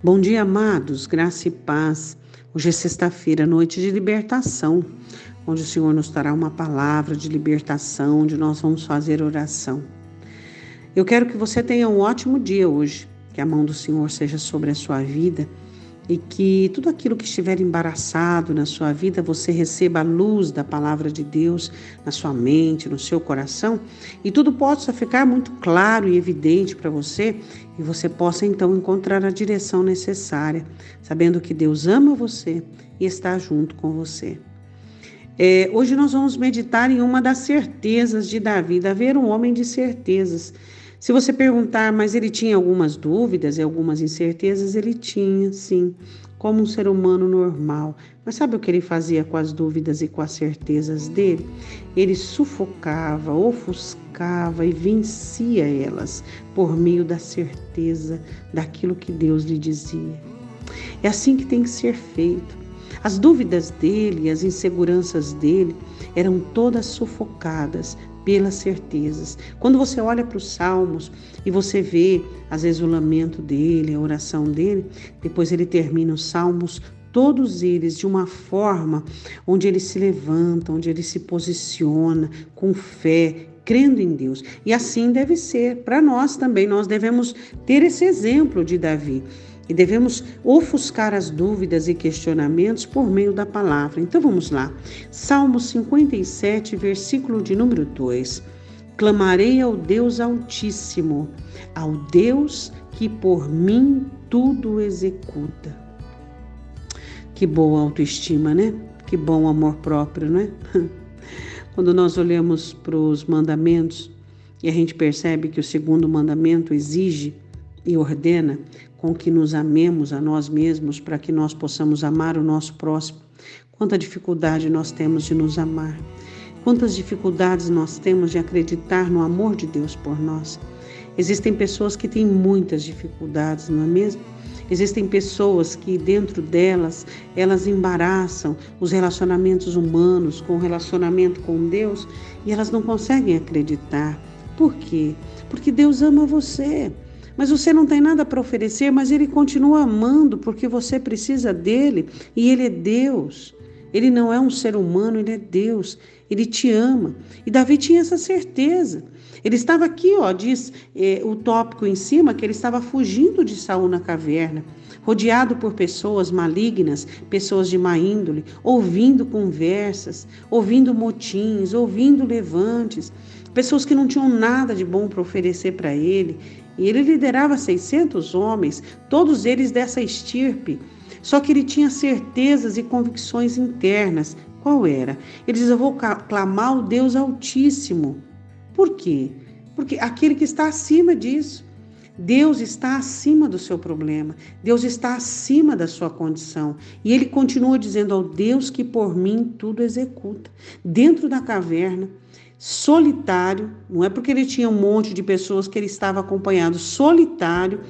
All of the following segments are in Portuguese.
Bom dia, amados, graça e paz. Hoje é sexta-feira, noite de libertação, onde o Senhor nos dará uma palavra de libertação, onde nós vamos fazer oração. Eu quero que você tenha um ótimo dia hoje, que a mão do Senhor seja sobre a sua vida e que tudo aquilo que estiver embaraçado na sua vida, você receba a luz da palavra de Deus na sua mente, no seu coração, e tudo possa ficar muito claro e evidente para você, e você possa então encontrar a direção necessária, sabendo que Deus ama você e está junto com você. É, hoje nós vamos meditar em uma das certezas de Davi, era um homem de certezas. Se você perguntar, mas ele tinha algumas dúvidas e algumas incertezas, ele tinha, sim, como um ser humano normal. Mas sabe o que ele fazia com as dúvidas e com as certezas dele? Ele sufocava, ofuscava e vencia elas por meio da certeza daquilo que Deus lhe dizia. É assim que tem que ser feito. As dúvidas dele, as inseguranças dele eram todas sufocadas pelas certezas. Quando você olha para os salmos e você vê, o lamento dele, a oração dele, depois ele termina os salmos todos eles de uma forma onde ele se levanta, onde ele se posiciona com fé, crendo em Deus. E assim deve ser para nós também. Nós devemos ter esse exemplo de Davi e devemos ofuscar as dúvidas e questionamentos por meio da palavra. Então vamos lá. Salmo 57, versículo de número 2. Clamarei ao Deus Altíssimo, ao Deus que por mim tudo executa. Que boa autoestima, né? Que bom amor próprio, né? Quando nós olhamos para os mandamentos e a gente percebe que o segundo mandamento exige e ordena com que nos amemos a nós mesmos para que nós possamos amar o nosso próximo. Quanta dificuldade nós temos de nos amar. Quantas dificuldades nós temos de acreditar no amor de Deus por nós. Existem pessoas que têm muitas dificuldades, não é mesmo? Existem pessoas que dentro delas elas embaraçam os relacionamentos humanos com o relacionamento com Deus e elas não conseguem acreditar. Por quê? Porque Deus ama você. Mas você não tem nada para oferecer, mas ele continua amando porque você precisa dele e ele é Deus. Ele não é um ser humano, ele é Deus. Ele te ama. E Davi tinha essa certeza. Ele estava aqui, ó, diz é, o tópico em cima, que ele estava fugindo de Saul na caverna, rodeado por pessoas malignas, pessoas de má índole, ouvindo conversas, ouvindo motins, ouvindo levantes, pessoas que não tinham nada de bom para oferecer para ele. E ele liderava 600 homens, todos eles dessa estirpe. Só que ele tinha certezas e convicções internas. Qual era? Ele diz: Eu vou clamar ao Deus Altíssimo. Por quê? Porque aquele que está acima disso. Deus está acima do seu problema, Deus está acima da sua condição. E ele continua dizendo ao Deus que por mim tudo executa. Dentro da caverna, solitário, não é porque ele tinha um monte de pessoas que ele estava acompanhado, solitário,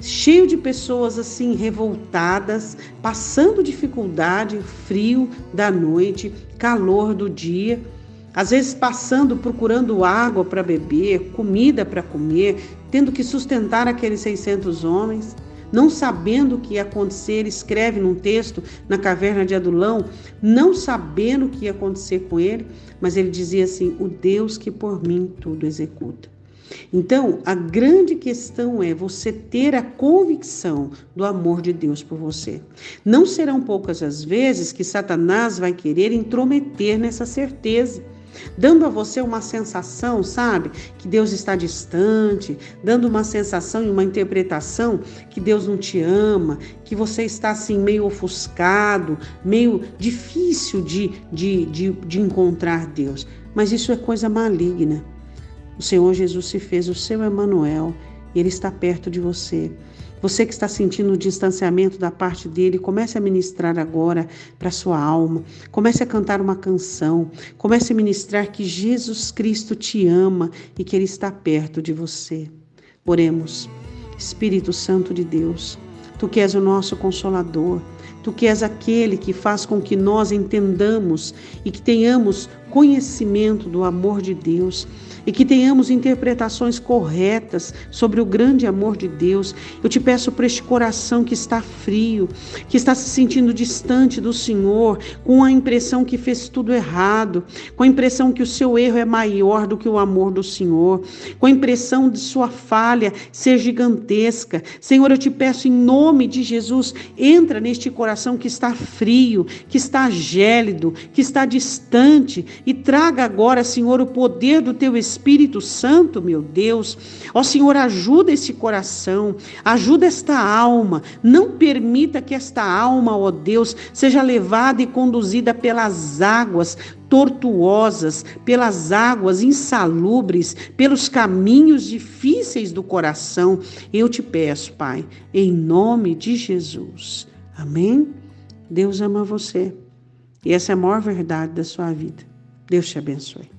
cheio de pessoas assim revoltadas, passando dificuldade, frio da noite, calor do dia, às vezes passando procurando água para beber, comida para comer, tendo que sustentar aqueles 600 homens não sabendo o que ia acontecer, ele escreve num texto na caverna de Adulão, não sabendo o que ia acontecer com ele, mas ele dizia assim: O Deus que por mim tudo executa. Então, a grande questão é você ter a convicção do amor de Deus por você. Não serão poucas as vezes que Satanás vai querer intrometer nessa certeza dando a você uma sensação, sabe, que Deus está distante, dando uma sensação e uma interpretação que Deus não te ama, que você está assim meio ofuscado, meio difícil de, de, de, de encontrar Deus. Mas isso é coisa maligna. O Senhor Jesus se fez o seu Emanuel e ele está perto de você. Você que está sentindo o distanciamento da parte dele, comece a ministrar agora para sua alma. Comece a cantar uma canção. Comece a ministrar que Jesus Cristo te ama e que ele está perto de você. Oremos. Espírito Santo de Deus, tu que és o nosso consolador, tu que és aquele que faz com que nós entendamos e que tenhamos conhecimento do amor de Deus e que tenhamos interpretações corretas sobre o grande amor de Deus. Eu te peço por este coração que está frio, que está se sentindo distante do Senhor, com a impressão que fez tudo errado, com a impressão que o seu erro é maior do que o amor do Senhor, com a impressão de sua falha ser gigantesca. Senhor, eu te peço em nome de Jesus, entra neste coração que está frio, que está gélido, que está distante e traga agora, Senhor, o poder do teu Espírito Santo, meu Deus. Ó Senhor, ajuda esse coração, ajuda esta alma. Não permita que esta alma, ó Deus, seja levada e conduzida pelas águas tortuosas, pelas águas insalubres, pelos caminhos difíceis do coração. Eu te peço, Pai, em nome de Jesus. Amém? Deus ama você. E essa é a maior verdade da sua vida. Deus te abençoe.